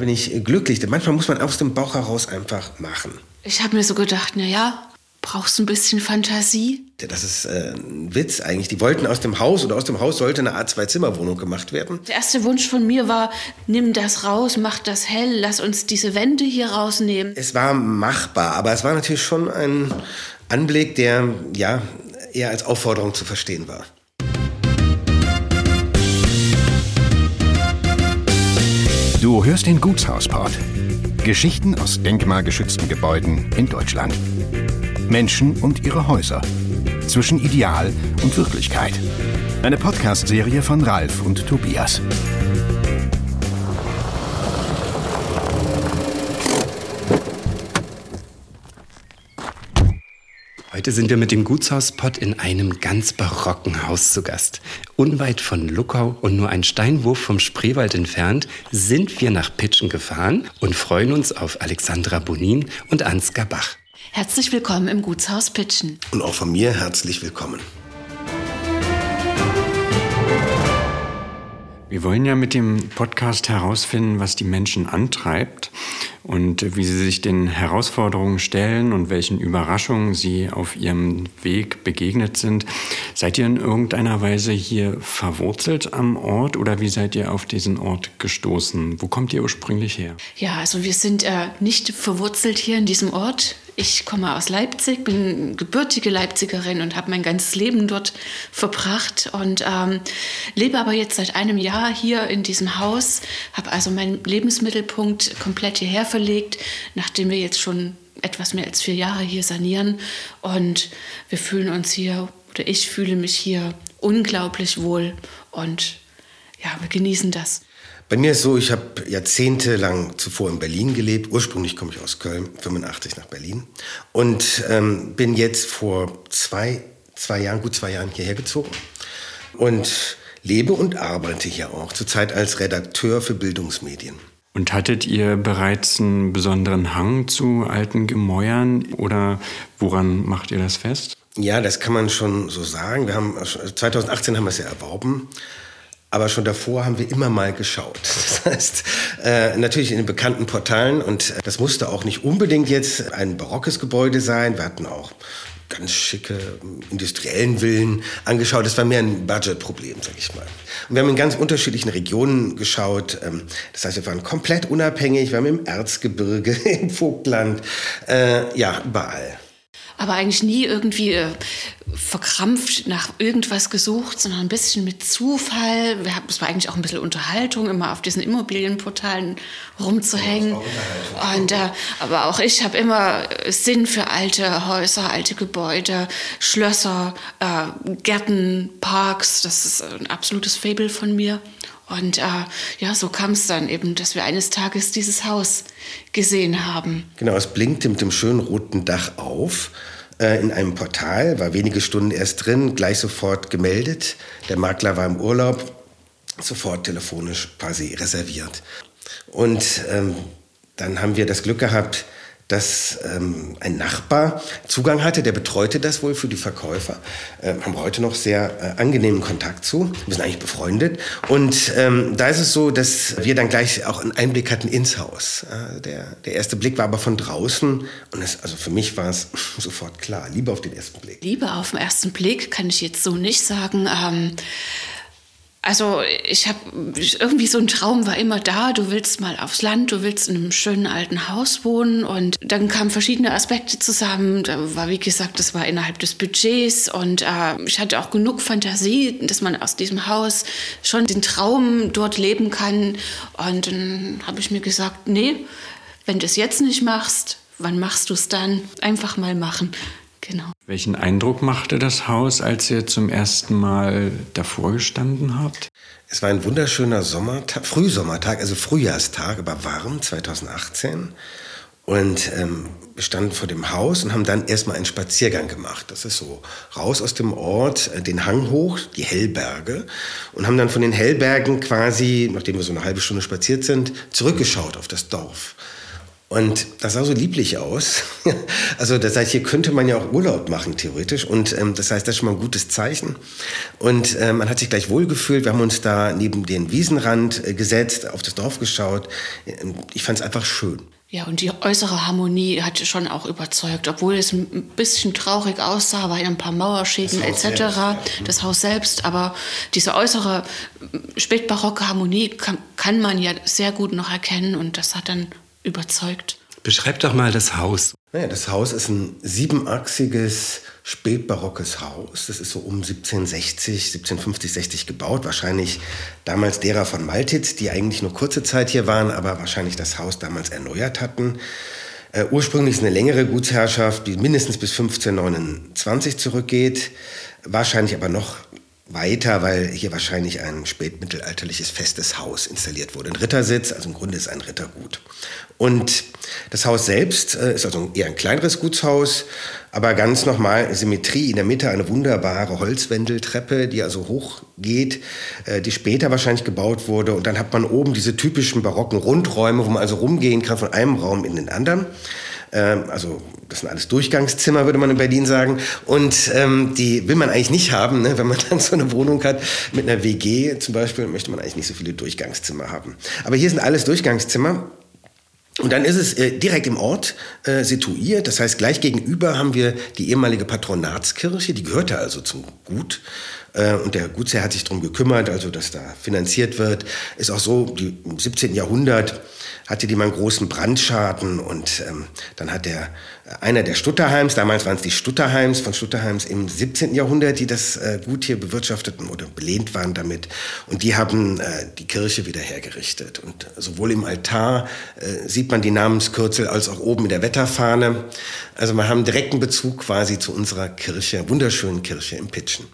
Bin ich glücklich. Manchmal muss man aus dem Bauch heraus einfach machen. Ich habe mir so gedacht, na ja, brauchst du ein bisschen Fantasie? Das ist äh, ein Witz eigentlich. Die wollten aus dem Haus oder aus dem Haus sollte eine Art Zwei-Zimmer-Wohnung gemacht werden. Der erste Wunsch von mir war, nimm das raus, mach das hell, lass uns diese Wände hier rausnehmen. Es war machbar, aber es war natürlich schon ein Anblick, der ja eher als Aufforderung zu verstehen war. Du hörst den Gutshausport. Geschichten aus denkmalgeschützten Gebäuden in Deutschland. Menschen und ihre Häuser. Zwischen Ideal und Wirklichkeit. Eine Podcast-Serie von Ralf und Tobias. Heute sind wir mit dem Gutshauspott in einem ganz barocken Haus zu Gast. Unweit von Luckau und nur ein Steinwurf vom Spreewald entfernt sind wir nach Pitschen gefahren und freuen uns auf Alexandra Bonin und Ansgar Bach. Herzlich willkommen im Gutshaus Pitschen. Und auch von mir herzlich willkommen. Wir wollen ja mit dem Podcast herausfinden, was die Menschen antreibt und wie sie sich den Herausforderungen stellen und welchen Überraschungen sie auf ihrem Weg begegnet sind. Seid ihr in irgendeiner Weise hier verwurzelt am Ort oder wie seid ihr auf diesen Ort gestoßen? Wo kommt ihr ursprünglich her? Ja, also wir sind äh, nicht verwurzelt hier in diesem Ort. Ich komme aus Leipzig, bin gebürtige Leipzigerin und habe mein ganzes Leben dort verbracht und ähm, lebe aber jetzt seit einem Jahr hier in diesem Haus, habe also meinen Lebensmittelpunkt komplett hierher verlegt, nachdem wir jetzt schon etwas mehr als vier Jahre hier sanieren und wir fühlen uns hier oder ich fühle mich hier unglaublich wohl und ja, wir genießen das. Bei mir ist so, ich habe jahrzehntelang zuvor in Berlin gelebt. Ursprünglich komme ich aus Köln, 85 nach Berlin. Und ähm, bin jetzt vor zwei, zwei Jahren, gut zwei Jahren hierher gezogen. Und lebe und arbeite hier auch, zurzeit als Redakteur für Bildungsmedien. Und hattet ihr bereits einen besonderen Hang zu alten Gemäuern oder woran macht ihr das fest? Ja, das kann man schon so sagen. Wir haben 2018 haben wir es ja erworben. Aber schon davor haben wir immer mal geschaut. Das heißt, äh, natürlich in den bekannten Portalen. Und das musste auch nicht unbedingt jetzt ein barockes Gebäude sein. Wir hatten auch ganz schicke industriellen Villen angeschaut. Das war mehr ein Budgetproblem, sag ich mal. Und wir haben in ganz unterschiedlichen Regionen geschaut. Ähm, das heißt, wir waren komplett unabhängig. Wir haben im Erzgebirge, im Vogtland, äh, ja, überall aber eigentlich nie irgendwie äh, verkrampft nach irgendwas gesucht, sondern ein bisschen mit Zufall. Es war eigentlich auch ein bisschen Unterhaltung, immer auf diesen Immobilienportalen rumzuhängen. Und, äh, aber auch ich habe immer Sinn für alte Häuser, alte Gebäude, Schlösser, äh, Gärten, Parks. Das ist ein absolutes Fabel von mir. Und äh, ja, so kam es dann eben, dass wir eines Tages dieses Haus gesehen haben. Genau, es blinkte mit dem schönen roten Dach auf äh, in einem Portal, war wenige Stunden erst drin, gleich sofort gemeldet. Der Makler war im Urlaub, sofort telefonisch quasi reserviert. Und ähm, dann haben wir das Glück gehabt, dass ähm, ein Nachbar Zugang hatte, der betreute das wohl für die Verkäufer. Ähm, haben wir heute noch sehr äh, angenehmen Kontakt zu. Wir sind eigentlich befreundet. Und ähm, da ist es so, dass wir dann gleich auch einen Einblick hatten ins Haus. Äh, der, der erste Blick war aber von draußen. Und es, also für mich war es sofort klar, Liebe auf den ersten Blick. Liebe auf den ersten Blick kann ich jetzt so nicht sagen. Ähm also ich habe irgendwie so ein Traum war immer da. Du willst mal aufs Land, du willst in einem schönen alten Haus wohnen und dann kamen verschiedene Aspekte zusammen. Da war wie gesagt, das war innerhalb des Budgets und äh, ich hatte auch genug Fantasie, dass man aus diesem Haus schon den Traum dort leben kann. Und dann habe ich mir gesagt, nee, wenn du es jetzt nicht machst, wann machst du es dann? Einfach mal machen. Genau. Welchen Eindruck machte das Haus, als ihr zum ersten Mal davor gestanden habt? Es war ein wunderschöner Sommertag, Frühsommertag, also Frühjahrstag, aber warm, 2018. Und ähm, wir standen vor dem Haus und haben dann erstmal einen Spaziergang gemacht. Das ist so raus aus dem Ort, äh, den Hang hoch, die Hellberge. Und haben dann von den Hellbergen quasi, nachdem wir so eine halbe Stunde spaziert sind, zurückgeschaut auf das Dorf. Und das sah so lieblich aus. Also das heißt, hier könnte man ja auch Urlaub machen, theoretisch. Und ähm, das heißt, das ist schon mal ein gutes Zeichen. Und äh, man hat sich gleich wohlgefühlt. Wir haben uns da neben den Wiesenrand äh, gesetzt, auf das Dorf geschaut. Ähm, ich fand es einfach schön. Ja, und die äußere Harmonie hat schon auch überzeugt, obwohl es ein bisschen traurig aussah, weil ein paar Mauerschäden etc. Ja. Das Haus selbst, aber diese äußere spätbarocke Harmonie kann, kann man ja sehr gut noch erkennen und das hat dann überzeugt. Beschreib doch mal das Haus. Naja, das Haus ist ein siebenachsiges, spätbarockes Haus. Das ist so um 1760, 1750, 60 gebaut. Wahrscheinlich damals derer von Maltitz, die eigentlich nur kurze Zeit hier waren, aber wahrscheinlich das Haus damals erneuert hatten. Äh, ursprünglich ist eine längere Gutsherrschaft, die mindestens bis 1529 zurückgeht. Wahrscheinlich aber noch weiter, weil hier wahrscheinlich ein spätmittelalterliches festes Haus installiert wurde. Ein Rittersitz, also im Grunde ist ein Rittergut. Und das Haus selbst äh, ist also eher ein kleineres Gutshaus, aber ganz nochmal Symmetrie in der Mitte, eine wunderbare Holzwendeltreppe, die also hochgeht, äh, die später wahrscheinlich gebaut wurde. Und dann hat man oben diese typischen barocken Rundräume, wo man also rumgehen kann von einem Raum in den anderen. Ähm, also das sind alles Durchgangszimmer, würde man in Berlin sagen. Und ähm, die will man eigentlich nicht haben, ne? wenn man dann so eine Wohnung hat. Mit einer WG zum Beispiel möchte man eigentlich nicht so viele Durchgangszimmer haben. Aber hier sind alles Durchgangszimmer. Und dann ist es äh, direkt im Ort äh, situiert. Das heißt, gleich gegenüber haben wir die ehemalige Patronatskirche, die gehörte also zum Gut. Äh, und der Gutsherr hat sich darum gekümmert, also dass da finanziert wird. Ist auch so, die, im 17. Jahrhundert hatte die mal einen großen Brandschaden und ähm, dann hat der einer der Stutterheims, damals waren es die Stutterheims von Stutterheims im 17. Jahrhundert, die das äh, Gut hier bewirtschafteten oder belehnt waren damit und die haben äh, die Kirche wieder hergerichtet und sowohl im Altar äh, sieht man die Namenskürzel als auch oben in der Wetterfahne. Also wir haben direkten Bezug quasi zu unserer Kirche, wunderschönen Kirche im Pitschen.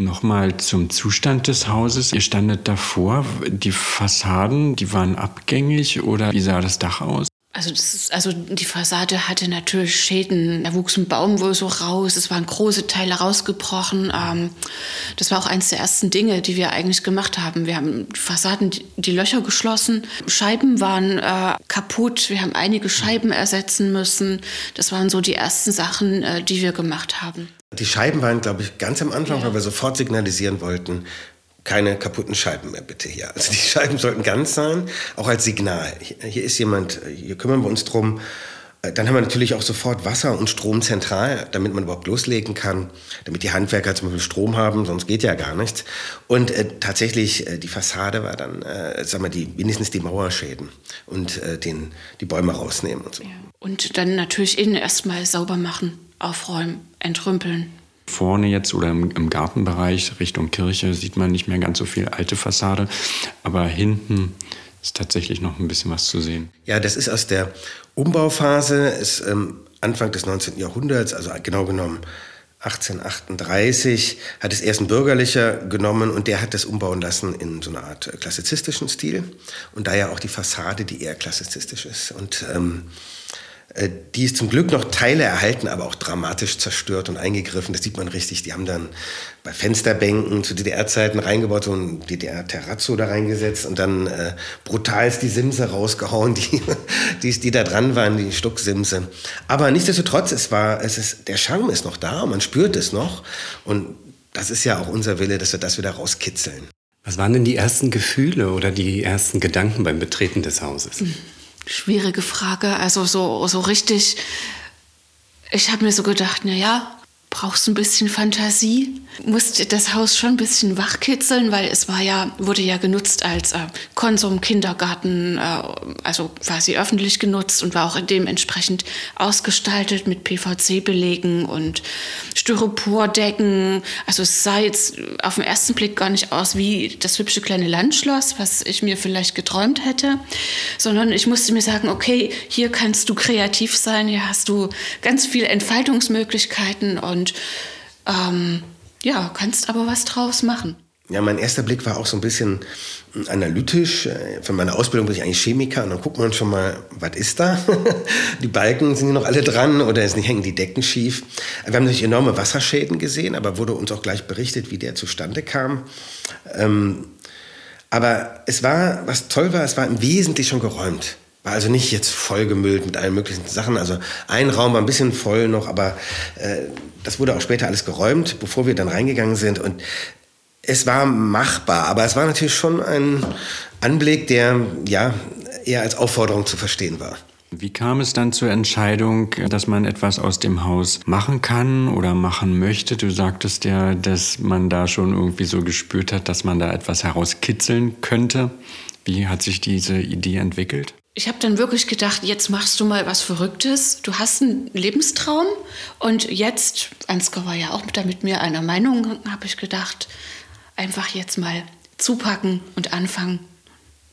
Nochmal zum Zustand des Hauses. Ihr standet davor. Die Fassaden, die waren abgängig oder wie sah das Dach aus? Also, ist, also die Fassade hatte natürlich Schäden. Da wuchs ein Baum wohl so raus. Es waren große Teile rausgebrochen. Ähm, das war auch eines der ersten Dinge, die wir eigentlich gemacht haben. Wir haben die Fassaden, die, die Löcher geschlossen. Scheiben waren äh, kaputt. Wir haben einige Scheiben ersetzen müssen. Das waren so die ersten Sachen, äh, die wir gemacht haben. Die Scheiben waren, glaube ich, ganz am Anfang, ja. weil wir sofort signalisieren wollten, keine kaputten Scheiben mehr bitte hier. Also die Scheiben sollten ganz sein, auch als Signal. Hier ist jemand, hier kümmern wir uns drum. Äh, dann haben wir natürlich auch sofort Wasser und Strom zentral, damit man überhaupt loslegen kann, damit die Handwerker zum Beispiel Strom haben, sonst geht ja gar nichts. Und äh, tatsächlich, äh, die Fassade war dann, äh, sagen wir, die, wenigstens die Mauerschäden und äh, den, die Bäume rausnehmen und so. Ja. Und dann natürlich innen erstmal sauber machen aufräumen, entrümpeln. Vorne jetzt oder im, im, Gartenbereich Richtung Kirche sieht man nicht mehr ganz so viel alte Fassade, aber hinten ist tatsächlich noch ein bisschen was zu sehen. Ja, das ist aus der Umbauphase, ist ähm, Anfang des 19. Jahrhunderts, also genau genommen 1838 hat es erst ein Bürgerlicher genommen und der hat das umbauen lassen in so eine Art klassizistischen Stil und daher auch die Fassade, die eher klassizistisch ist. Und ähm, äh, die ist zum Glück noch Teile erhalten, aber auch dramatisch zerstört und eingegriffen. Das sieht man richtig. Die haben dann bei Fensterbänken zu DDR-Zeiten reingebaut, so ein DDR-Terrazzo da reingesetzt und dann äh, brutalst die Simse rausgehauen, die, die, die da dran waren, die Stucksimse. Aber nichtsdestotrotz, es war, es ist, der Charme ist noch da, man spürt es noch. Und das ist ja auch unser Wille, dass wir das wieder rauskitzeln. Was waren denn die ersten Gefühle oder die ersten Gedanken beim Betreten des Hauses? Mhm. Schwierige Frage. Also so, so richtig, ich habe mir so gedacht, na ja, brauchst ein bisschen Fantasie, musst das Haus schon ein bisschen wachkitzeln, weil es war ja, wurde ja genutzt als äh, Konsum, Kindergarten, äh, also quasi öffentlich genutzt und war auch dementsprechend ausgestaltet mit PVC-Belegen und Styropordecken. Also es sah jetzt auf den ersten Blick gar nicht aus wie das hübsche kleine Landschloss, was ich mir vielleicht geträumt hätte, sondern ich musste mir sagen, okay, hier kannst du kreativ sein, hier hast du ganz viele Entfaltungsmöglichkeiten und und ähm, ja, kannst aber was draus machen. Ja, mein erster Blick war auch so ein bisschen analytisch. Von meiner Ausbildung bin ich eigentlich Chemiker und dann guckt man schon mal, was ist da? die Balken sind noch alle dran oder es hängen die Decken schief. Wir haben natürlich enorme Wasserschäden gesehen, aber wurde uns auch gleich berichtet, wie der zustande kam. Ähm, aber es war, was toll war, es war im Wesentlichen schon geräumt. Also nicht jetzt vollgemüllt mit allen möglichen Sachen. Also ein Raum war ein bisschen voll noch, aber äh, das wurde auch später alles geräumt, bevor wir dann reingegangen sind. Und es war machbar, aber es war natürlich schon ein Anblick, der ja eher als Aufforderung zu verstehen war. Wie kam es dann zur Entscheidung, dass man etwas aus dem Haus machen kann oder machen möchte? Du sagtest ja, dass man da schon irgendwie so gespürt hat, dass man da etwas herauskitzeln könnte. Wie hat sich diese Idee entwickelt? Ich habe dann wirklich gedacht, jetzt machst du mal was Verrücktes. Du hast einen Lebenstraum und jetzt, Ansgar war ja auch da mit mir einer Meinung, habe ich gedacht, einfach jetzt mal zupacken und anfangen.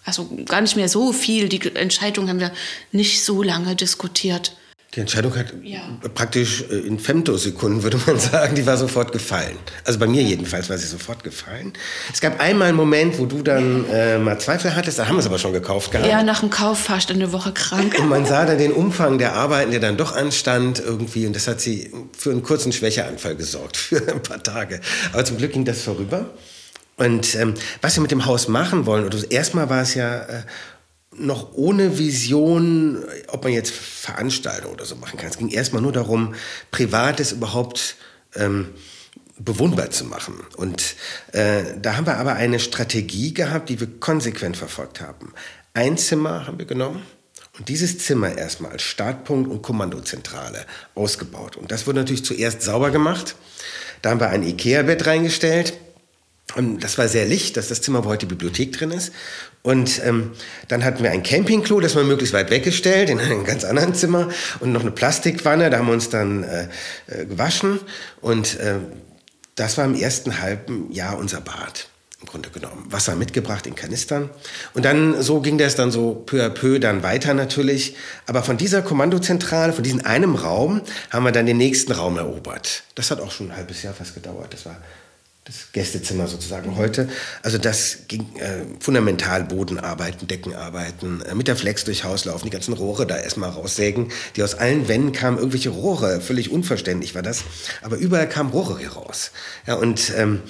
Also gar nicht mehr so viel. Die Entscheidung haben wir nicht so lange diskutiert. Die Entscheidung hat ja. praktisch äh, in Femtosekunden, würde man sagen, die war sofort gefallen. Also bei mir jedenfalls war sie sofort gefallen. Es gab einmal einen Moment, wo du dann äh, mal Zweifel hattest, da haben wir es aber schon gekauft gehabt. Ja, nach dem Kauf warst du eine Woche krank. Und man sah dann den Umfang der Arbeiten, der dann doch anstand irgendwie und das hat sie für einen kurzen Schwächeanfall gesorgt, für ein paar Tage. Aber zum Glück ging das vorüber. Und ähm, was wir mit dem Haus machen wollen, oder erstmal war es ja... Äh, noch ohne Vision, ob man jetzt Veranstaltungen oder so machen kann. Es ging erstmal nur darum, Privates überhaupt ähm, bewunderbar zu machen. Und äh, da haben wir aber eine Strategie gehabt, die wir konsequent verfolgt haben. Ein Zimmer haben wir genommen und dieses Zimmer erstmal als Startpunkt und Kommandozentrale ausgebaut. Und das wurde natürlich zuerst sauber gemacht. Da haben wir ein Ikea-Bett reingestellt. Und das war sehr licht, dass das Zimmer, wo heute die Bibliothek drin ist. Und ähm, dann hatten wir ein Campingklo, das war möglichst weit weggestellt, in einem ganz anderen Zimmer. Und noch eine Plastikwanne, da haben wir uns dann äh, äh, gewaschen. Und äh, das war im ersten halben Jahr unser Bad, im Grunde genommen. Wasser mitgebracht in Kanistern. Und dann, so ging das dann so peu à peu dann weiter natürlich. Aber von dieser Kommandozentrale, von diesem einem Raum, haben wir dann den nächsten Raum erobert. Das hat auch schon ein halbes Jahr fast gedauert. Das war das Gästezimmer sozusagen heute. Also das ging äh, fundamental Bodenarbeiten, Deckenarbeiten, äh, mit der Flex durch Haus laufen, die ganzen Rohre da erstmal raussägen. Die aus allen Wänden kamen irgendwelche Rohre, völlig unverständlich war das. Aber überall kamen Rohre hier raus. Ja, und ähm,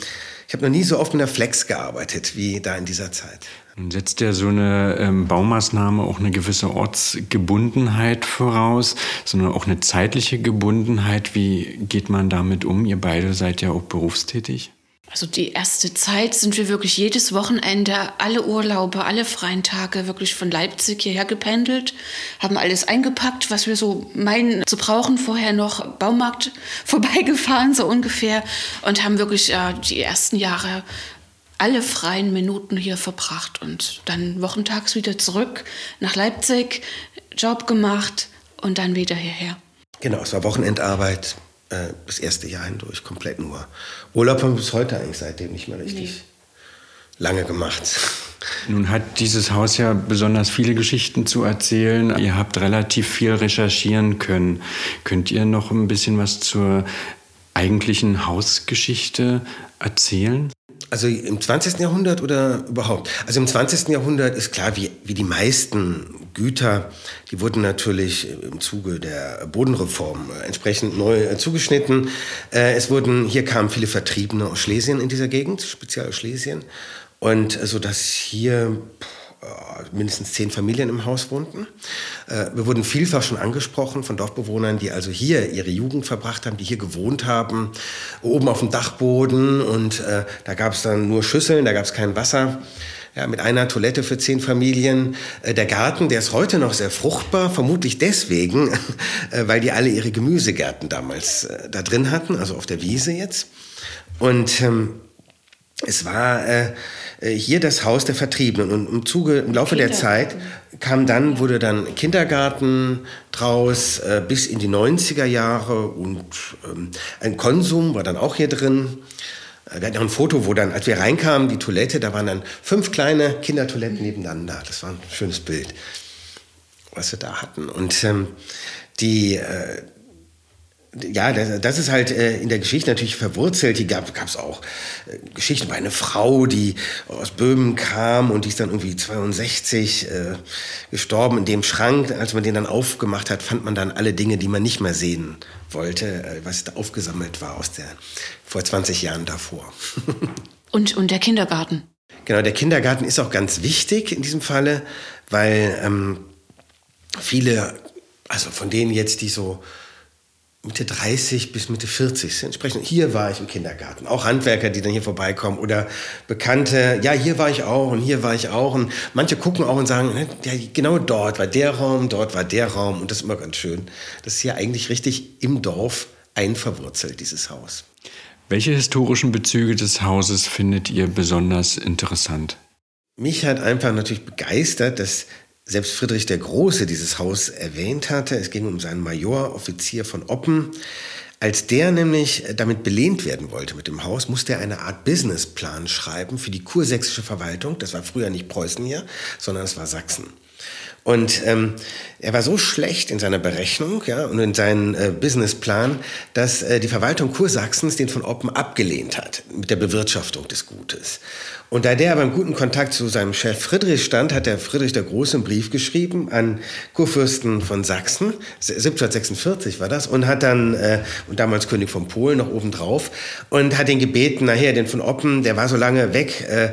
ich habe noch nie so oft mit der Flex gearbeitet wie da in dieser Zeit. Setzt ja so eine ähm, Baumaßnahme auch eine gewisse Ortsgebundenheit voraus, sondern auch eine zeitliche Gebundenheit. Wie geht man damit um? Ihr beide seid ja auch berufstätig. Also die erste Zeit sind wir wirklich jedes Wochenende, alle Urlaube, alle freien Tage wirklich von Leipzig hierher gependelt, haben alles eingepackt, was wir so meinen zu brauchen, vorher noch Baumarkt vorbeigefahren, so ungefähr, und haben wirklich äh, die ersten Jahre alle freien Minuten hier verbracht und dann wochentags wieder zurück nach Leipzig, Job gemacht und dann wieder hierher. Genau, es war Wochenendarbeit, äh, das erste Jahr hindurch komplett nur. Urlaub haben wir bis heute eigentlich seitdem nicht mehr richtig nee. lange gemacht. Nun hat dieses Haus ja besonders viele Geschichten zu erzählen. Ihr habt relativ viel recherchieren können. Könnt ihr noch ein bisschen was zur eigentlichen Hausgeschichte erzählen? Also im 20. Jahrhundert oder überhaupt? Also im 20. Jahrhundert ist klar, wie, wie die meisten Güter, die wurden natürlich im Zuge der Bodenreform entsprechend neu äh, zugeschnitten. Äh, es wurden, hier kamen viele Vertriebene aus Schlesien in dieser Gegend, speziell aus Schlesien. Und so dass hier äh, mindestens zehn Familien im Haus wohnten. Äh, wir wurden vielfach schon angesprochen von Dorfbewohnern, die also hier ihre Jugend verbracht haben, die hier gewohnt haben, oben auf dem Dachboden und äh, da gab es dann nur Schüsseln, da gab es kein Wasser. Ja, mit einer Toilette für zehn Familien. Äh, der Garten, der ist heute noch sehr fruchtbar, vermutlich deswegen, äh, weil die alle ihre Gemüsegärten damals äh, da drin hatten, also auf der Wiese jetzt. Und ähm, es war äh, hier das Haus der Vertriebenen und im Zuge, im Laufe der Zeit kam dann, wurde dann Kindergarten draus äh, bis in die 90er Jahre und ähm, ein Konsum war dann auch hier drin. Äh, wir hatten auch ein Foto, wo dann, als wir reinkamen, die Toilette, da waren dann fünf kleine Kindertoiletten nebeneinander. Das war ein schönes Bild, was wir da hatten. Und ähm, die, äh, ja, das, das, ist halt äh, in der Geschichte natürlich verwurzelt. Hier gab es auch äh, Geschichten über eine Frau, die aus Böhmen kam und die ist dann irgendwie 62 äh, gestorben in dem Schrank. Als man den dann aufgemacht hat, fand man dann alle Dinge, die man nicht mehr sehen wollte, äh, was da aufgesammelt war aus der vor 20 Jahren davor. und, und der Kindergarten? Genau, der Kindergarten ist auch ganz wichtig in diesem Falle, weil ähm, viele, also von denen jetzt, die so Mitte 30 bis Mitte 40 sind. Entsprechend, hier war ich im Kindergarten. Auch Handwerker, die dann hier vorbeikommen oder Bekannte, ja, hier war ich auch und hier war ich auch. Und manche gucken auch und sagen, ne, ja, genau dort war der Raum, dort war der Raum. Und das ist immer ganz schön. Das ist hier eigentlich richtig im Dorf einverwurzelt, dieses Haus. Welche historischen Bezüge des Hauses findet ihr besonders interessant? Mich hat einfach natürlich begeistert, dass selbst Friedrich der Große dieses Haus erwähnt hatte. Es ging um seinen Major, Offizier von Oppen. Als der nämlich damit belehnt werden wollte mit dem Haus, musste er eine Art Businessplan schreiben für die kursächsische Verwaltung. Das war früher nicht Preußen hier, sondern es war Sachsen. Und ähm, er war so schlecht in seiner Berechnung ja, und in seinem äh, Businessplan, dass äh, die Verwaltung Kursachsens den von Oppen abgelehnt hat mit der Bewirtschaftung des Gutes. Und da der aber im guten Kontakt zu seinem Chef Friedrich stand, hat der Friedrich der Große einen Brief geschrieben an Kurfürsten von Sachsen, 1746 war das, und hat dann, äh, und damals König von Polen noch obendrauf, und hat ihn gebeten, nachher den von Oppen, der war so lange weg, äh,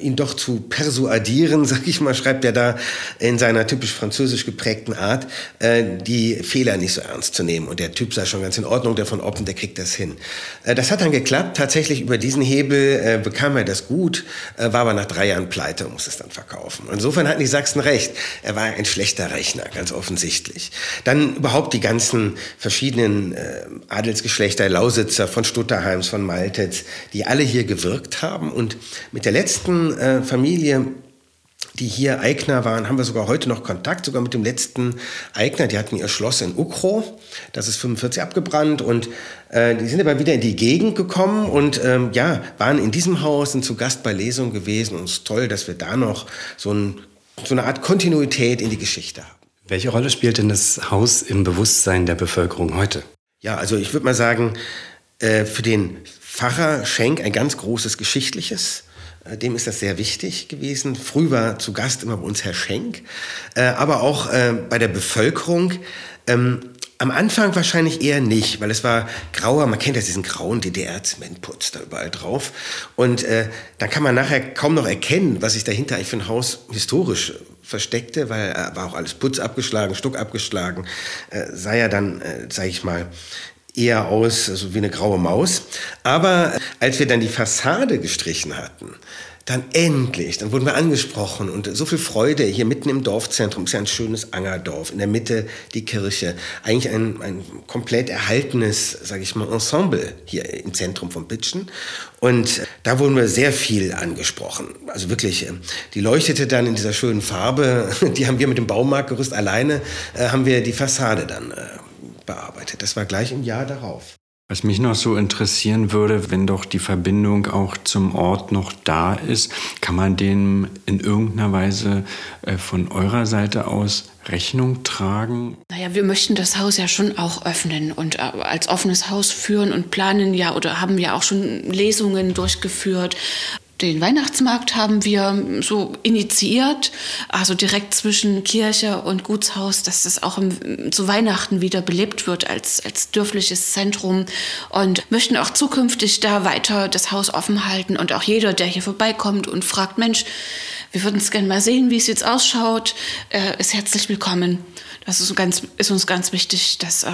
ihn doch zu persuadieren, sag ich mal, schreibt er da in seiner typisch französisch geprägten Art, äh, die Fehler nicht so ernst zu nehmen. Und der Typ sei schon ganz in Ordnung, der von Oppen, der kriegt das hin. Äh, das hat dann geklappt, tatsächlich über diesen Hebel äh, bekam er das gut äh, war aber nach drei Jahren pleite und musste es dann verkaufen. Insofern hatten die Sachsen recht. Er war ein schlechter Rechner, ganz offensichtlich. Dann überhaupt die ganzen verschiedenen äh, Adelsgeschlechter, Lausitzer, von Stutterheims, von Maltetz, die alle hier gewirkt haben. Und mit der letzten äh, Familie die hier Eigner waren, haben wir sogar heute noch Kontakt, sogar mit dem letzten Eigner. Die hatten ihr Schloss in Ukro, das ist 45 abgebrannt und äh, die sind aber wieder in die Gegend gekommen und ähm, ja, waren in diesem Haus, sind zu Gast bei Lesungen gewesen und es ist toll, dass wir da noch so, ein, so eine Art Kontinuität in die Geschichte haben. Welche Rolle spielt denn das Haus im Bewusstsein der Bevölkerung heute? Ja, also ich würde mal sagen, äh, für den Pfarrer Schenk ein ganz großes geschichtliches dem ist das sehr wichtig gewesen. Früh war zu Gast immer bei uns Herr Schenk, äh, aber auch äh, bei der Bevölkerung. Ähm, am Anfang wahrscheinlich eher nicht, weil es war grauer, man kennt ja diesen grauen DDR-Zementputz da überall drauf. Und äh, da kann man nachher kaum noch erkennen, was sich dahinter eigentlich für ein Haus historisch versteckte, weil äh, war auch alles Putz abgeschlagen, Stuck abgeschlagen, äh, sah ja dann, äh, sage ich mal, eher aus, also wie eine graue Maus. Aber als wir dann die Fassade gestrichen hatten, dann endlich, dann wurden wir angesprochen und so viel Freude hier mitten im Dorfzentrum, ist ja ein schönes Angerdorf, in der Mitte die Kirche, eigentlich ein, ein komplett erhaltenes, sage ich mal, Ensemble hier im Zentrum von Bitschen. Und da wurden wir sehr viel angesprochen, also wirklich, ähm, die leuchtete dann in dieser schönen Farbe, die haben wir mit dem Baumarktgerüst alleine, äh, haben wir die Fassade dann äh, bearbeitet. Das war gleich im Jahr darauf. Was mich noch so interessieren würde, wenn doch die Verbindung auch zum Ort noch da ist, kann man dem in irgendeiner Weise äh, von eurer Seite aus Rechnung tragen? Naja, wir möchten das Haus ja schon auch öffnen und äh, als offenes Haus führen und planen ja oder haben ja auch schon Lesungen durchgeführt den Weihnachtsmarkt haben wir so initiiert, also direkt zwischen Kirche und Gutshaus, dass das auch im, zu Weihnachten wieder belebt wird als, als dörfliches Zentrum und möchten auch zukünftig da weiter das Haus offen halten und auch jeder, der hier vorbeikommt und fragt, Mensch, wir würden es gerne mal sehen, wie es jetzt ausschaut, äh, ist herzlich willkommen. Das ist, ganz, ist uns ganz wichtig, dass äh,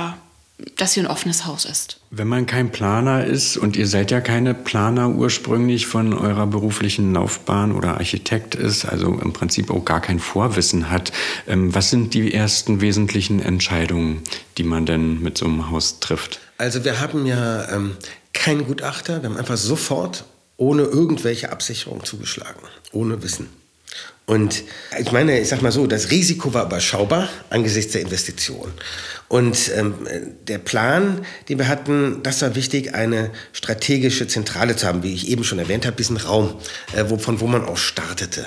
dass hier ein offenes Haus ist. Wenn man kein Planer ist und ihr seid ja keine Planer ursprünglich von eurer beruflichen Laufbahn oder Architekt ist, also im Prinzip auch gar kein Vorwissen hat, ähm, was sind die ersten wesentlichen Entscheidungen, die man denn mit so einem Haus trifft? Also wir haben ja ähm, keinen Gutachter, wir haben einfach sofort ohne irgendwelche Absicherung zugeschlagen, ohne Wissen. Und ich meine, ich sag mal so, das Risiko war überschaubar angesichts der Investition. Und ähm, der Plan, den wir hatten, das war wichtig, eine strategische Zentrale zu haben, wie ich eben schon erwähnt habe, diesen Raum, äh, wo, von wo man aus startete.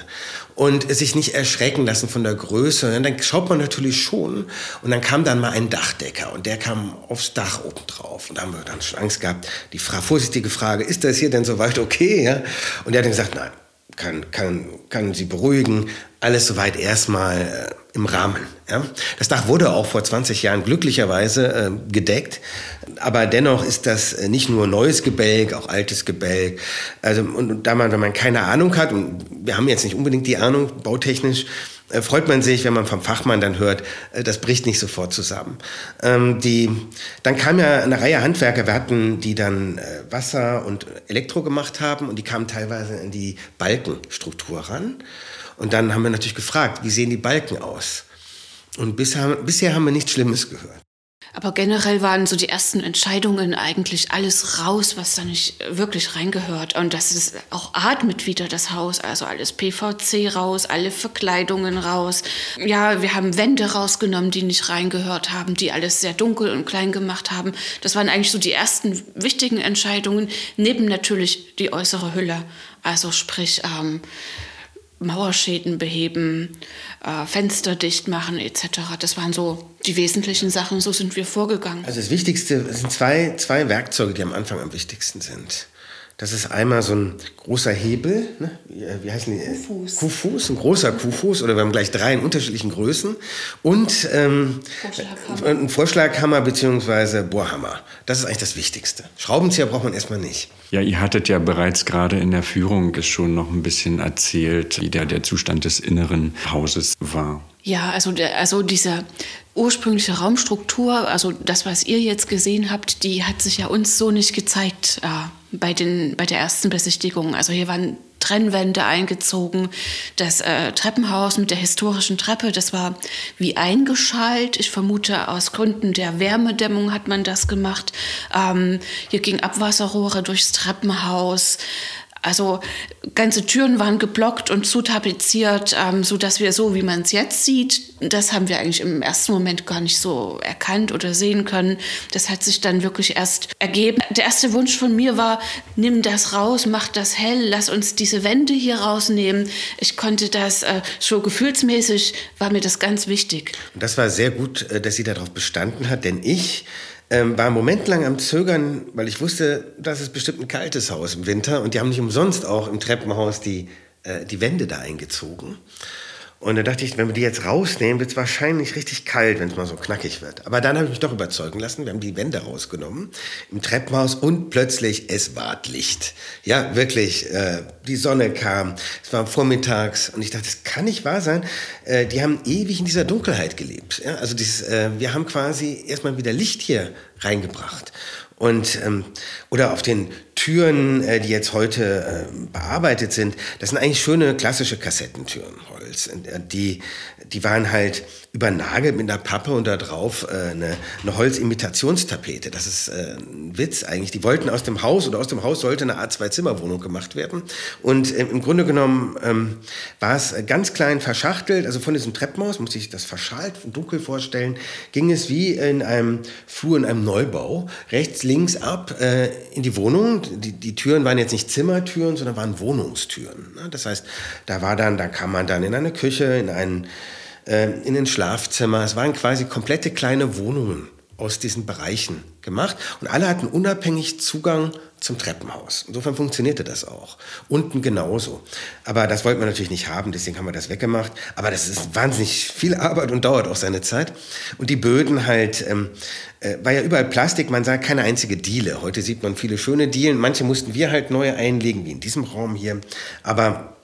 Und sich nicht erschrecken lassen von der Größe. Und dann schaut man natürlich schon. Und dann kam dann mal ein Dachdecker und der kam aufs Dach oben drauf. Und da haben wir dann schon Angst gehabt. Die Fra vorsichtige Frage, ist das hier denn soweit okay? Ja? Und der hat dann gesagt, nein, kann, kann, kann sie beruhigen. Alles soweit erstmal äh, im Rahmen. Ja? Das Dach wurde auch vor 20 Jahren glücklicherweise äh, gedeckt, aber dennoch ist das äh, nicht nur neues Gebälk, auch altes Gebälk. Also und, und da man, wenn man keine Ahnung hat und wir haben jetzt nicht unbedingt die Ahnung bautechnisch, freut man sich, wenn man vom Fachmann dann hört, äh, das bricht nicht sofort zusammen. Ähm, die, dann kam ja eine Reihe Handwerker, wir hatten, die dann äh, Wasser und Elektro gemacht haben und die kamen teilweise in die Balkenstruktur ran. Und dann haben wir natürlich gefragt, wie sehen die Balken aus? Und bisher, bisher haben wir nichts Schlimmes gehört. Aber generell waren so die ersten Entscheidungen eigentlich alles raus, was da nicht wirklich reingehört. Und das ist auch atmet wieder das Haus, also alles PVC raus, alle Verkleidungen raus. Ja, wir haben Wände rausgenommen, die nicht reingehört haben, die alles sehr dunkel und klein gemacht haben. Das waren eigentlich so die ersten wichtigen Entscheidungen, neben natürlich die äußere Hülle. Also sprich, ähm, Mauerschäden beheben, äh, Fenster dicht machen etc. Das waren so die wesentlichen Sachen, so sind wir vorgegangen. Also das Wichtigste sind zwei, zwei Werkzeuge, die am Anfang am wichtigsten sind. Das ist einmal so ein großer Hebel, ne? wie heißen die? Kuhfuß. Kuhfuß, ein großer Kuhfuß oder wir haben gleich drei in unterschiedlichen Größen und ähm, Vorschlaghammer. ein Vorschlaghammer bzw. Bohrhammer. Das ist eigentlich das Wichtigste. Schraubenzieher braucht man erstmal nicht. Ja, ihr hattet ja bereits gerade in der Führung schon noch ein bisschen erzählt, wie der, der Zustand des inneren Hauses war. Ja, also, der, also diese ursprüngliche Raumstruktur, also das, was ihr jetzt gesehen habt, die hat sich ja uns so nicht gezeigt. Äh, bei, den, bei der ersten Besichtigung. Also hier waren Trennwände eingezogen. Das äh, Treppenhaus mit der historischen Treppe, das war wie eingeschalt. Ich vermute, aus Gründen der Wärmedämmung hat man das gemacht. Ähm, hier ging Abwasserrohre durchs Treppenhaus. Also ganze Türen waren geblockt und zutapeziert, ähm, so dass wir so, wie man es jetzt sieht, das haben wir eigentlich im ersten Moment gar nicht so erkannt oder sehen können. Das hat sich dann wirklich erst ergeben. Der erste Wunsch von mir war, nimm das raus, mach das hell, lass uns diese Wände hier rausnehmen. Ich konnte das äh, so gefühlsmäßig war mir das ganz wichtig. Und das war sehr gut, äh, dass sie darauf bestanden hat, denn ich ähm, war einen Moment lang am Zögern, weil ich wusste, das ist bestimmt ein kaltes Haus im Winter und die haben nicht umsonst auch im Treppenhaus die, äh, die Wände da eingezogen. Und da dachte ich, wenn wir die jetzt rausnehmen, wird es wahrscheinlich richtig kalt, wenn es mal so knackig wird. Aber dann habe ich mich doch überzeugen lassen. Wir haben die Wände rausgenommen im Treppenhaus und plötzlich es ward Licht. Ja, wirklich. Äh, die Sonne kam. Es war vormittags und ich dachte, das kann nicht wahr sein. Äh, die haben ewig in dieser Dunkelheit gelebt. Ja, also dieses, äh, wir haben quasi erstmal wieder Licht hier reingebracht. Und, ähm, oder auf den Türen, äh, die jetzt heute äh, bearbeitet sind, das sind eigentlich schöne klassische Kassettentüren, Holz. Äh, die, die waren halt übernagelt mit einer Pappe und da drauf äh, eine, eine Holzimitationstapete. Das ist äh, ein Witz eigentlich. Die wollten aus dem Haus oder aus dem Haus sollte eine Art Zwei-Zimmer-Wohnung gemacht werden. Und äh, im Grunde genommen ähm, war es ganz klein verschachtelt. Also von diesem Treppenhaus, muss ich das verschalt und dunkel vorstellen, ging es wie in einem Flur in einem Neubau. Rechts, links ab äh, in die Wohnung. Die, die Türen waren jetzt nicht Zimmertüren, sondern waren Wohnungstüren. Ne? Das heißt, da war dann, da kam man dann in eine Küche, in einen äh, in den Schlafzimmer. Es waren quasi komplette kleine Wohnungen aus diesen Bereichen gemacht und alle hatten unabhängig Zugang zum Treppenhaus. Insofern funktionierte das auch. Unten genauso. Aber das wollten wir natürlich nicht haben, deswegen haben wir das weggemacht. Aber das ist wahnsinnig viel Arbeit und dauert auch seine Zeit. Und die Böden halt, ähm, äh, war ja überall Plastik, man sah keine einzige Diele. Heute sieht man viele schöne Dielen. Manche mussten wir halt neue einlegen, wie in diesem Raum hier. Aber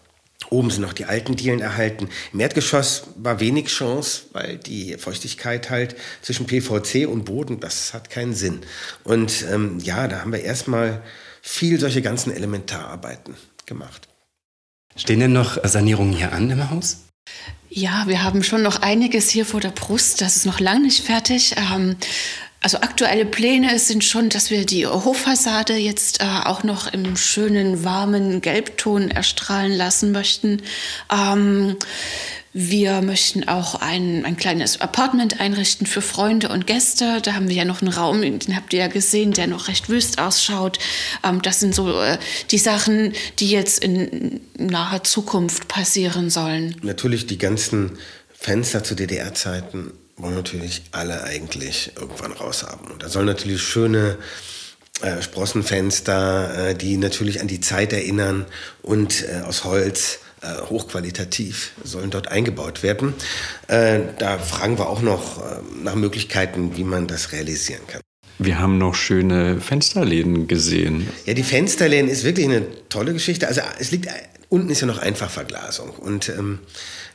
Oben sind noch die alten Dielen erhalten. Im Erdgeschoss war wenig Chance, weil die Feuchtigkeit halt zwischen PVC und Boden, das hat keinen Sinn. Und ähm, ja, da haben wir erstmal viel solche ganzen Elementararbeiten gemacht. Stehen denn noch Sanierungen hier an im Haus? Ja, wir haben schon noch einiges hier vor der Brust. Das ist noch lange nicht fertig. Ähm, also aktuelle Pläne sind schon, dass wir die Hoffassade jetzt äh, auch noch im schönen warmen Gelbton erstrahlen lassen möchten. Ähm, wir möchten auch ein, ein kleines Apartment einrichten für Freunde und Gäste. Da haben wir ja noch einen Raum, den habt ihr ja gesehen, der noch recht wüst ausschaut. Ähm, das sind so äh, die Sachen, die jetzt in naher Zukunft passieren sollen. Natürlich die ganzen Fenster zu DDR-Zeiten wollen natürlich alle eigentlich irgendwann raushaben. Und da sollen natürlich schöne äh, Sprossenfenster, äh, die natürlich an die Zeit erinnern und äh, aus Holz äh, hochqualitativ sollen dort eingebaut werden. Äh, da fragen wir auch noch äh, nach Möglichkeiten, wie man das realisieren kann. Wir haben noch schöne Fensterläden gesehen. Ja, die Fensterläden ist wirklich eine tolle Geschichte. Also es liegt unten ist ja noch Einfachverglasung und ähm,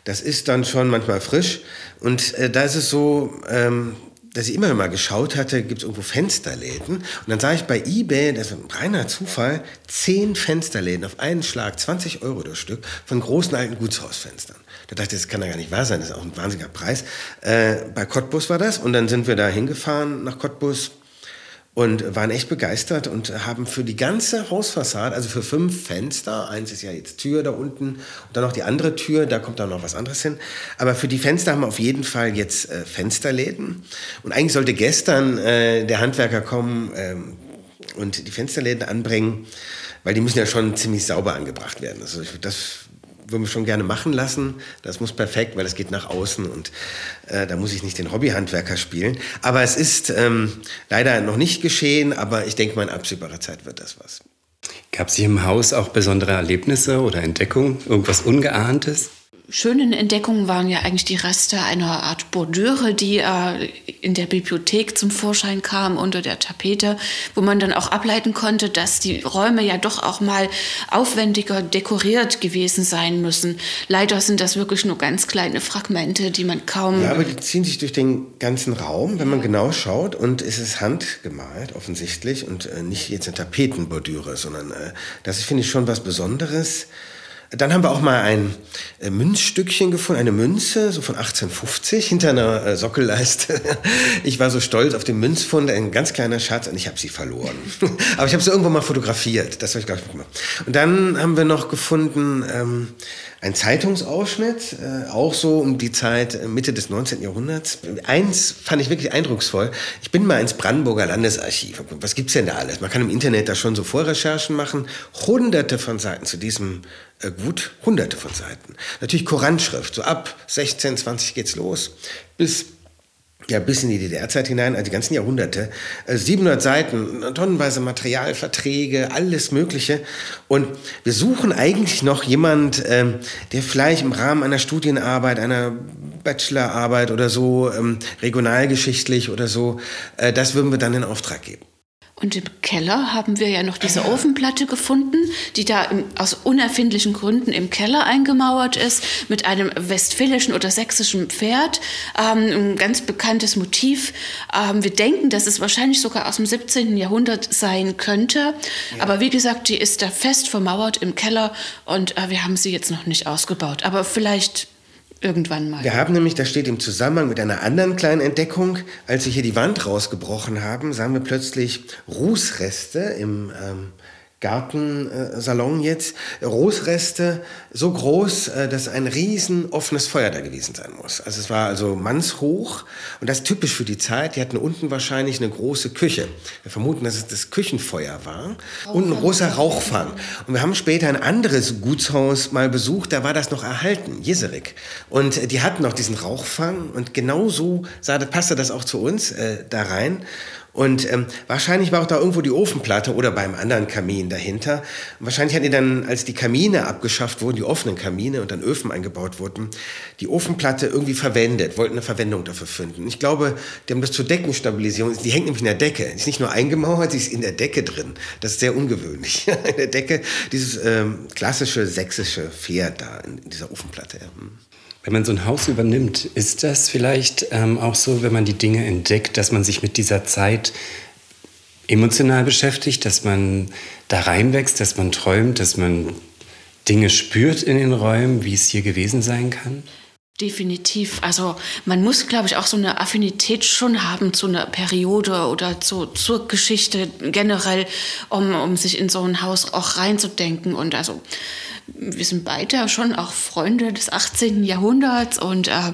das ist dann schon manchmal frisch. Und äh, da ist es so, ähm, dass ich immer mal geschaut hatte, gibt es irgendwo Fensterläden. Und dann sah ich bei eBay, das ist ein reiner Zufall, zehn Fensterläden auf einen Schlag, 20 Euro das Stück, von großen alten Gutshausfenstern. Da dachte ich, das kann ja gar nicht wahr sein, das ist auch ein wahnsinniger Preis. Äh, bei Cottbus war das und dann sind wir da hingefahren nach Cottbus und waren echt begeistert und haben für die ganze Hausfassade, also für fünf Fenster, eins ist ja jetzt Tür da unten und dann noch die andere Tür, da kommt dann noch was anderes hin. Aber für die Fenster haben wir auf jeden Fall jetzt äh, Fensterläden. Und eigentlich sollte gestern äh, der Handwerker kommen ähm, und die Fensterläden anbringen, weil die müssen ja schon ziemlich sauber angebracht werden. Also das würden wir schon gerne machen lassen. Das muss perfekt, weil es geht nach außen und äh, da muss ich nicht den Hobbyhandwerker spielen. Aber es ist ähm, leider noch nicht geschehen, aber ich denke mal, in absehbarer Zeit wird das was. Gab es hier im Haus auch besondere Erlebnisse oder Entdeckungen, irgendwas Ungeahntes? Schönen Entdeckungen waren ja eigentlich die Reste einer Art Bordüre, die äh, in der Bibliothek zum Vorschein kam unter der Tapete, wo man dann auch ableiten konnte, dass die Räume ja doch auch mal aufwendiger dekoriert gewesen sein müssen. Leider sind das wirklich nur ganz kleine Fragmente, die man kaum. Ja, aber die ziehen sich durch den ganzen Raum, wenn man genau schaut. Und es ist handgemalt, offensichtlich, und äh, nicht jetzt eine Tapetenbordüre, sondern äh, das finde ich schon was Besonderes. Dann haben wir auch mal ein äh, Münzstückchen gefunden, eine Münze, so von 1850, hinter einer äh, Sockelleiste. Ich war so stolz auf den Münzfund, ein ganz kleiner Schatz, und ich habe sie verloren. Aber ich habe sie irgendwann mal fotografiert, das habe ich, glaube ich, gemacht. Und dann haben wir noch gefunden ähm, ein Zeitungsausschnitt, äh, auch so um die Zeit äh, Mitte des 19. Jahrhunderts. Eins fand ich wirklich eindrucksvoll. Ich bin mal ins Brandenburger Landesarchiv. Was gibt's denn da alles? Man kann im Internet da schon so Vorrecherchen machen. Hunderte von Seiten zu diesem äh, gut hunderte von Seiten. Natürlich Koranschrift, so ab 16, 20 geht's los, bis ja, bis in die DDR-Zeit hinein, also die ganzen Jahrhunderte. 700 äh, Seiten, tonnenweise Materialverträge, alles Mögliche. Und wir suchen eigentlich noch jemand, ähm, der vielleicht im Rahmen einer Studienarbeit, einer Bachelorarbeit oder so, ähm, regionalgeschichtlich oder so, äh, das würden wir dann in Auftrag geben. Und im Keller haben wir ja noch diese Ofenplatte gefunden, die da im, aus unerfindlichen Gründen im Keller eingemauert ist, mit einem westfälischen oder sächsischen Pferd. Ähm, ein ganz bekanntes Motiv. Ähm, wir denken, dass es wahrscheinlich sogar aus dem 17. Jahrhundert sein könnte. Ja. Aber wie gesagt, die ist da fest vermauert im Keller und äh, wir haben sie jetzt noch nicht ausgebaut. Aber vielleicht Irgendwann mal. Wir haben nämlich, das steht im Zusammenhang mit einer anderen kleinen Entdeckung, als wir hier die Wand rausgebrochen haben, sahen wir plötzlich Rußreste im ähm, Gartensalon jetzt, Rohsreste so groß, äh, dass ein riesen offenes Feuer da gewesen sein muss. Also es war also mannshoch und das ist typisch für die Zeit. Die hatten unten wahrscheinlich eine große Küche. Wir vermuten, dass es das Küchenfeuer war und ein großer Rauchfang. Und wir haben später ein anderes Gutshaus mal besucht, da war das noch erhalten, Jeserik. Und die hatten noch diesen Rauchfang und genau so sah, passte das auch zu uns äh, da rein. Und ähm, wahrscheinlich war auch da irgendwo die Ofenplatte oder beim anderen Kamin dahinter. Und wahrscheinlich hatten die dann, als die Kamine abgeschafft wurden, die offenen Kamine und dann Öfen eingebaut wurden, die Ofenplatte irgendwie verwendet, wollten eine Verwendung dafür finden. Ich glaube, die haben das zur Deckenstabilisierung, die hängt nämlich in der Decke. Die ist nicht nur eingemauert, sie ist in der Decke drin. Das ist sehr ungewöhnlich. in der Decke dieses ähm, klassische sächsische Pferd da in dieser Ofenplatte. Wenn man so ein Haus übernimmt, ist das vielleicht ähm, auch so, wenn man die Dinge entdeckt, dass man sich mit dieser Zeit emotional beschäftigt, dass man da reinwächst, dass man träumt, dass man Dinge spürt in den Räumen, wie es hier gewesen sein kann? Definitiv. Also man muss, glaube ich, auch so eine Affinität schon haben zu einer Periode oder zu, zur Geschichte generell, um, um sich in so ein Haus auch reinzudenken. Und also wir sind beide schon auch Freunde des 18. Jahrhunderts und äh,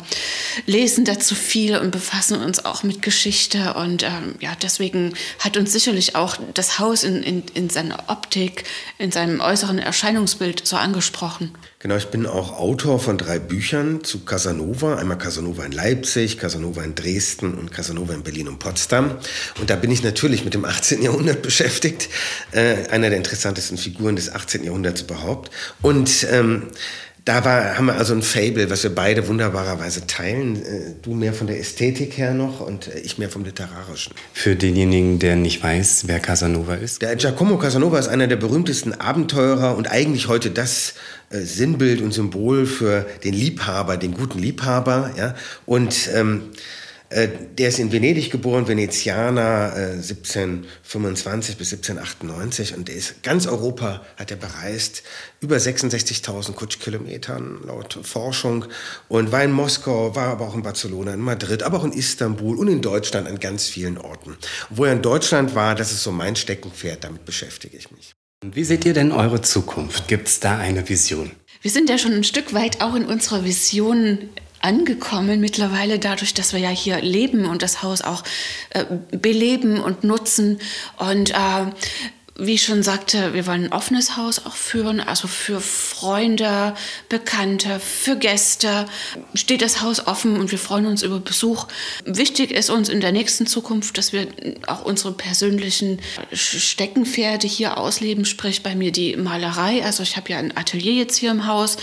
lesen dazu viel und befassen uns auch mit Geschichte. Und ähm, ja, deswegen hat uns sicherlich auch das Haus in, in, in seiner Optik, in seinem äußeren Erscheinungsbild so angesprochen. Genau, ich bin auch Autor von drei Büchern zu Casanova. Einmal Casanova in Leipzig, Casanova in Dresden und Casanova in Berlin und Potsdam. Und da bin ich natürlich mit dem 18. Jahrhundert beschäftigt. Äh, einer der interessantesten Figuren des 18. Jahrhunderts überhaupt. Und ähm, da war, haben wir also ein Fable, was wir beide wunderbarerweise teilen. Äh, du mehr von der Ästhetik her noch und äh, ich mehr vom Literarischen. Für denjenigen, der nicht weiß, wer Casanova ist? Der Giacomo Casanova ist einer der berühmtesten Abenteurer und eigentlich heute das äh, Sinnbild und Symbol für den Liebhaber, den guten Liebhaber. Ja? Und ähm, äh, der ist in Venedig geboren, Venezianer, äh, 1725 bis 1798 und der ist ganz Europa hat er bereist, über 66.000 Kutschkilometern laut Forschung und war in Moskau, war aber auch in Barcelona, in Madrid, aber auch in Istanbul und in Deutschland an ganz vielen Orten. Wo er in Deutschland war, das ist so mein Steckenpferd, damit beschäftige ich mich. Wie seht ihr denn eure Zukunft? Gibt es da eine Vision? Wir sind ja schon ein Stück weit auch in unserer Vision angekommen mittlerweile dadurch, dass wir ja hier leben und das Haus auch äh, beleben und nutzen. Und äh, wie ich schon sagte, wir wollen ein offenes Haus auch führen, also für Freunde, Bekannte, für Gäste steht das Haus offen und wir freuen uns über Besuch. Wichtig ist uns in der nächsten Zukunft, dass wir auch unsere persönlichen Steckenpferde hier ausleben, sprich bei mir die Malerei. Also ich habe ja ein Atelier jetzt hier im Haus,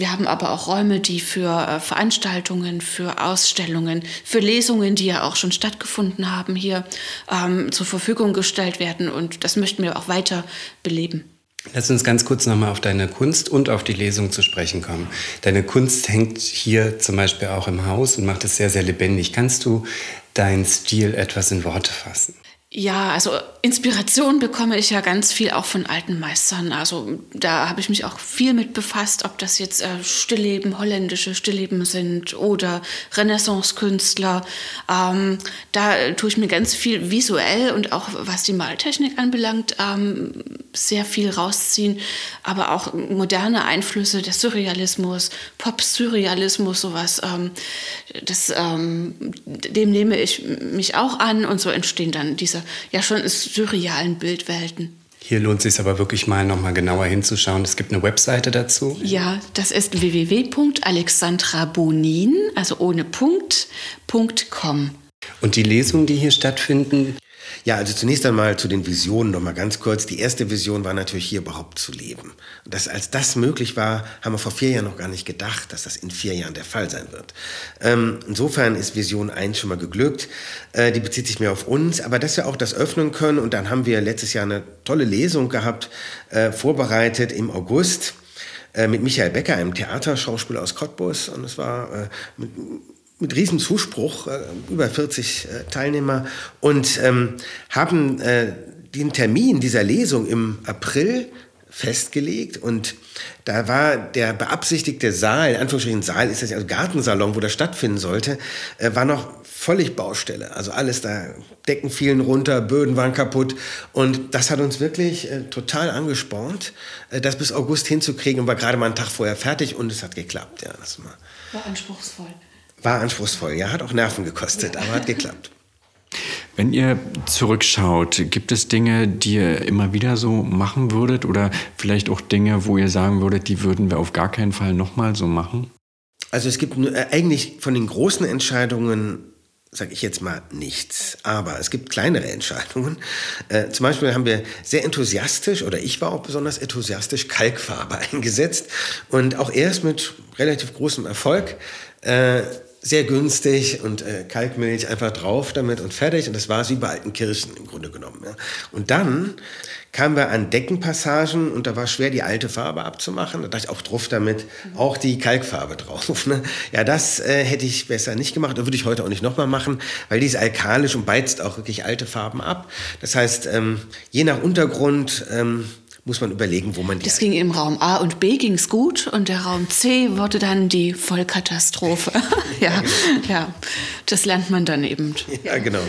wir haben aber auch Räume, die für äh, Veranstaltungen, für Ausstellungen, für Lesungen, die ja auch schon stattgefunden haben, hier ähm, zur Verfügung gestellt werden. Und das möchten wir auch weiter beleben. Lass uns ganz kurz nochmal auf deine Kunst und auf die Lesung zu sprechen kommen. Deine Kunst hängt hier zum Beispiel auch im Haus und macht es sehr, sehr lebendig. Kannst du deinen Stil etwas in Worte fassen? Ja, also Inspiration bekomme ich ja ganz viel auch von alten Meistern. Also da habe ich mich auch viel mit befasst, ob das jetzt äh, Stillleben, holländische Stillleben sind oder Renaissance-Künstler. Ähm, da tue ich mir ganz viel visuell und auch was die Maltechnik anbelangt, ähm, sehr viel rausziehen. Aber auch moderne Einflüsse, der Surrealismus, Pop-Surrealismus, sowas, ähm, das, ähm, dem nehme ich mich auch an und so entstehen dann diese ja schon surrealen Bildwelten. Hier lohnt es sich aber wirklich mal noch mal genauer hinzuschauen. Es gibt eine Webseite dazu. Ja, das ist www.alexandrabonin, also ohne Punkt, .com. Und die Lesungen, die hier stattfinden, ja, also zunächst einmal zu den Visionen noch mal ganz kurz. Die erste Vision war natürlich hier überhaupt zu leben. Und dass, als das möglich war, haben wir vor vier Jahren noch gar nicht gedacht, dass das in vier Jahren der Fall sein wird. Ähm, insofern ist Vision 1 schon mal geglückt. Äh, die bezieht sich mehr auf uns, aber dass wir auch das öffnen können. Und dann haben wir letztes Jahr eine tolle Lesung gehabt, äh, vorbereitet im August äh, mit Michael Becker, einem Theaterschauspieler aus Cottbus. Und es war äh, mit mit riesen Zuspruch, äh, über 40 äh, Teilnehmer und ähm, haben äh, den Termin dieser Lesung im April festgelegt und da war der beabsichtigte Saal, in Anführungsstrichen Saal ist das ja also Gartensalon, wo das stattfinden sollte, äh, war noch völlig Baustelle. Also alles da, Decken fielen runter, Böden waren kaputt und das hat uns wirklich äh, total angespornt, äh, das bis August hinzukriegen und war gerade mal einen Tag vorher fertig und es hat geklappt. Ja, das war, war anspruchsvoll. War anspruchsvoll, ja, hat auch Nerven gekostet, aber hat geklappt. Wenn ihr zurückschaut, gibt es Dinge, die ihr immer wieder so machen würdet oder vielleicht auch Dinge, wo ihr sagen würdet, die würden wir auf gar keinen Fall nochmal so machen? Also es gibt äh, eigentlich von den großen Entscheidungen sage ich jetzt mal, nichts. Aber es gibt kleinere Entscheidungen. Äh, zum Beispiel haben wir sehr enthusiastisch, oder ich war auch besonders enthusiastisch, Kalkfarbe eingesetzt. Und auch erst mit relativ großem Erfolg. Äh, sehr günstig und äh, Kalkmilch einfach drauf damit und fertig. Und das war es wie bei alten Kirchen im Grunde genommen. Ja. Und dann kamen wir an Deckenpassagen und da war schwer, die alte Farbe abzumachen. Da dachte ich auch drauf damit, auch die Kalkfarbe drauf. Ne? Ja, das äh, hätte ich besser nicht gemacht. Das würde ich heute auch nicht nochmal machen, weil die ist alkalisch und beizt auch wirklich alte Farben ab. Das heißt, ähm, je nach Untergrund ähm, muss man überlegen, wo man die. Das ging im Raum A und B ging's gut und der Raum C wurde dann die Vollkatastrophe. ja, ja, das lernt man dann eben. Ja, genau.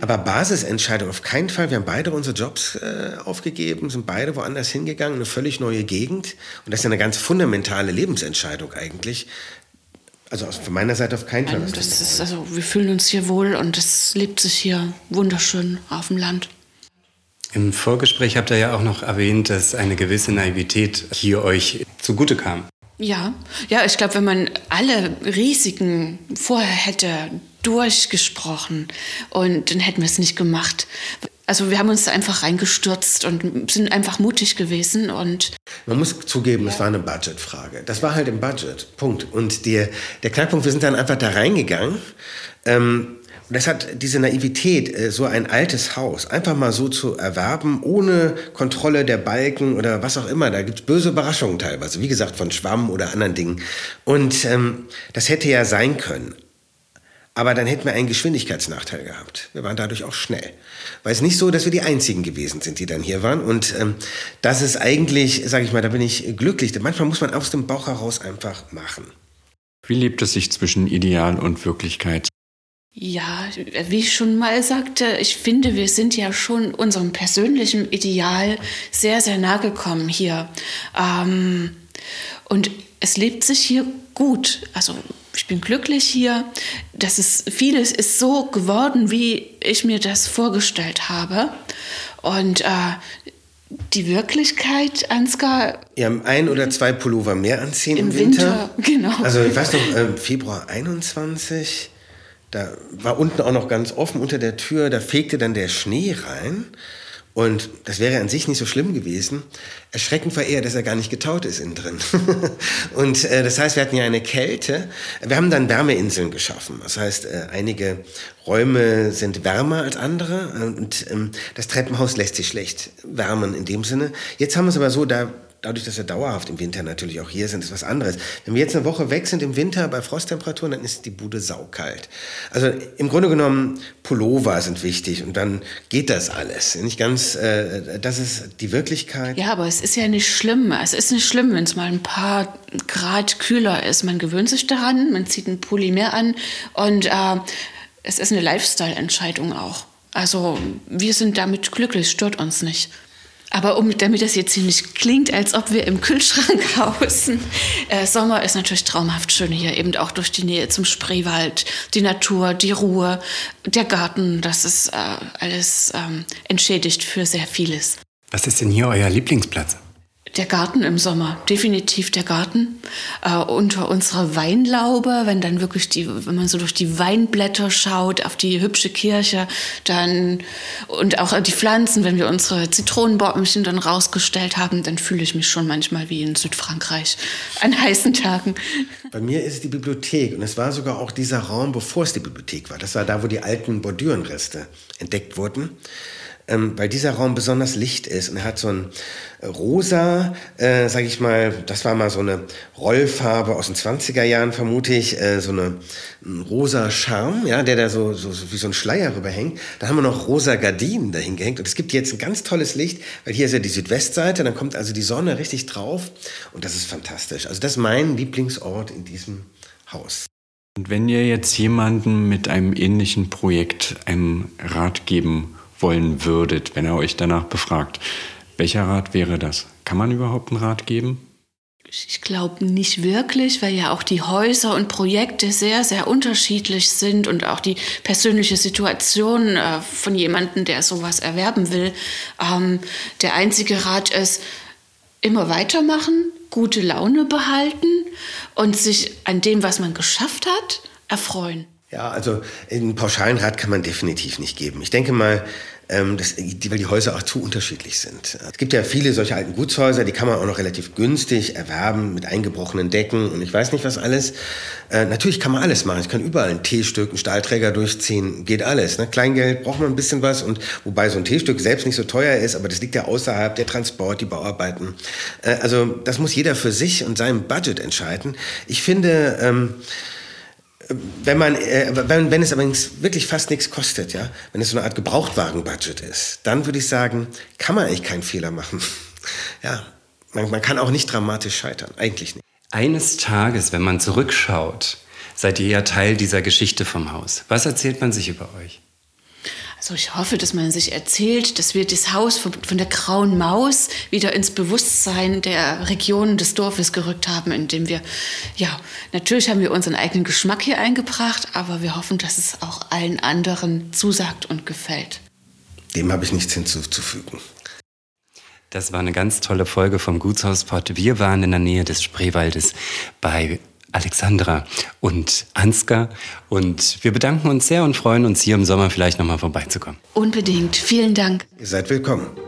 Aber Basisentscheidung auf keinen Fall. Wir haben beide unsere Jobs äh, aufgegeben, sind beide woanders hingegangen, eine völlig neue Gegend. Und das ist eine ganz fundamentale Lebensentscheidung eigentlich. Also von meiner Seite auf keinen Fall. Das ist, also wir fühlen uns hier wohl und es lebt sich hier wunderschön auf dem Land. Im Vorgespräch habt ihr ja auch noch erwähnt, dass eine gewisse Naivität hier euch zugute kam. Ja, ja, ich glaube, wenn man alle Risiken vorher hätte durchgesprochen und dann hätten wir es nicht gemacht. Also wir haben uns da einfach reingestürzt und sind einfach mutig gewesen und man muss zugeben, ja. es war eine Budgetfrage. Das war halt im Budget. Punkt. Und der, der Knackpunkt, wir sind dann einfach da reingegangen. Ähm, und das hat diese Naivität, äh, so ein altes Haus einfach mal so zu erwerben, ohne Kontrolle der Balken oder was auch immer. Da gibt's böse Überraschungen teilweise, wie gesagt, von Schwamm oder anderen Dingen. Und ähm, das hätte ja sein können. Aber dann hätten wir einen Geschwindigkeitsnachteil gehabt. Wir waren dadurch auch schnell. Weil es nicht so, dass wir die Einzigen gewesen sind, die dann hier waren. Und ähm, das ist eigentlich, sage ich mal, da bin ich glücklich. Manchmal muss man aus dem Bauch heraus einfach machen. Wie lebt es sich zwischen Ideal und Wirklichkeit? Ja, wie ich schon mal sagte, ich finde, wir sind ja schon unserem persönlichen Ideal sehr, sehr nahe gekommen hier. Ähm, und es lebt sich hier gut. Also ich bin glücklich hier. Das ist vieles ist so geworden, wie ich mir das vorgestellt habe. Und äh, die Wirklichkeit, Ansgar. Ja, ein oder zwei Pullover mehr anziehen im, im Winter. Winter. Genau. Also ich weiß noch, äh, Februar 21 da war unten auch noch ganz offen unter der Tür, da fegte dann der Schnee rein. Und das wäre an sich nicht so schlimm gewesen. Erschreckend war eher, dass er gar nicht getaut ist innen drin. und äh, das heißt, wir hatten ja eine Kälte. Wir haben dann Wärmeinseln geschaffen. Das heißt, äh, einige Räume sind wärmer als andere. Und ähm, das Treppenhaus lässt sich schlecht wärmen in dem Sinne. Jetzt haben wir es aber so, da dadurch, dass wir dauerhaft im Winter natürlich auch hier sind, ist was anderes. Wenn wir jetzt eine Woche weg sind im Winter bei Frosttemperaturen, dann ist die Bude saukalt. Also im Grunde genommen, Pullover sind wichtig und dann geht das alles. Nicht ganz, äh, das ist die Wirklichkeit. Ja, aber es ist ja nicht schlimm. Es ist nicht schlimm, wenn es mal ein paar Grad kühler ist. Man gewöhnt sich daran, man zieht einen Pulli mehr an und äh, es ist eine Lifestyle-Entscheidung auch. Also wir sind damit glücklich, stört uns nicht. Aber um, damit das jetzt hier nicht klingt, als ob wir im Kühlschrank hausen, äh, Sommer ist natürlich traumhaft schön hier, eben auch durch die Nähe zum Spreewald, die Natur, die Ruhe, der Garten, das ist äh, alles ähm, entschädigt für sehr vieles. Was ist denn hier euer Lieblingsplatz? Der Garten im Sommer, definitiv der Garten. Äh, unter unserer Weinlaube, wenn dann wirklich die, wenn man so durch die Weinblätter schaut, auf die hübsche Kirche, dann und auch die Pflanzen, wenn wir unsere Zitronenbäumchen dann rausgestellt haben, dann fühle ich mich schon manchmal wie in Südfrankreich an heißen Tagen. Bei mir ist die Bibliothek und es war sogar auch dieser Raum, bevor es die Bibliothek war. Das war da, wo die alten Bordürenreste entdeckt wurden ähm, weil dieser Raum besonders licht ist und er hat so ein äh, rosa, äh, sag ich mal, das war mal so eine Rollfarbe aus den 20er Jahren, vermute ich, äh, so eine ein rosa Charme, ja, der da so, so, so wie so ein Schleier rüberhängt. Da haben wir noch rosa Gardinen dahin gehängt und es gibt jetzt ein ganz tolles Licht, weil hier ist ja die Südwestseite, dann kommt also die Sonne richtig drauf und das ist fantastisch. Also das ist mein Lieblingsort in diesem Haus. Und wenn ihr jetzt jemanden mit einem ähnlichen Projekt einen Rat geben wollen würdet, wenn er euch danach befragt. Welcher Rat wäre das? Kann man überhaupt einen Rat geben? Ich glaube nicht wirklich, weil ja auch die Häuser und Projekte sehr, sehr unterschiedlich sind und auch die persönliche Situation äh, von jemandem, der sowas erwerben will. Ähm, der einzige Rat ist, immer weitermachen, gute Laune behalten und sich an dem, was man geschafft hat, erfreuen. Ja, also einen pauschalen Rat kann man definitiv nicht geben. Ich denke mal, ähm, das, die, weil die Häuser auch zu unterschiedlich sind. Es gibt ja viele solche alten Gutshäuser, die kann man auch noch relativ günstig erwerben mit eingebrochenen Decken und ich weiß nicht was alles. Äh, natürlich kann man alles machen. Ich kann überall ein T-Stück, einen Stahlträger durchziehen, geht alles. Ne? Kleingeld braucht man ein bisschen was und wobei so ein T-Stück selbst nicht so teuer ist, aber das liegt ja außerhalb der Transport, die Bauarbeiten. Äh, also das muss jeder für sich und seinem Budget entscheiden. Ich finde ähm, wenn man, äh, wenn, wenn es allerdings wirklich fast nichts kostet, ja, wenn es so eine Art Gebrauchtwagen-Budget ist, dann würde ich sagen, kann man eigentlich keinen Fehler machen. ja, man, man kann auch nicht dramatisch scheitern, eigentlich nicht. Eines Tages, wenn man zurückschaut, seid ihr ja Teil dieser Geschichte vom Haus. Was erzählt man sich über euch? Also ich hoffe, dass man sich erzählt, dass wir das Haus von, von, der grauen Maus wieder ins Bewusstsein der Region des Dorfes gerückt haben, indem wir, ja, natürlich haben wir unseren eigenen Geschmack hier eingebracht, aber wir hoffen, dass es auch allen anderen zusagt und gefällt. Dem habe ich nichts hinzuzufügen. Das war eine ganz tolle Folge vom Gutshauspott. Wir waren in der Nähe des Spreewaldes bei Alexandra und Ansgar. Und wir bedanken uns sehr und freuen uns, hier im Sommer vielleicht nochmal vorbeizukommen. Unbedingt. Vielen Dank. Ihr seid willkommen.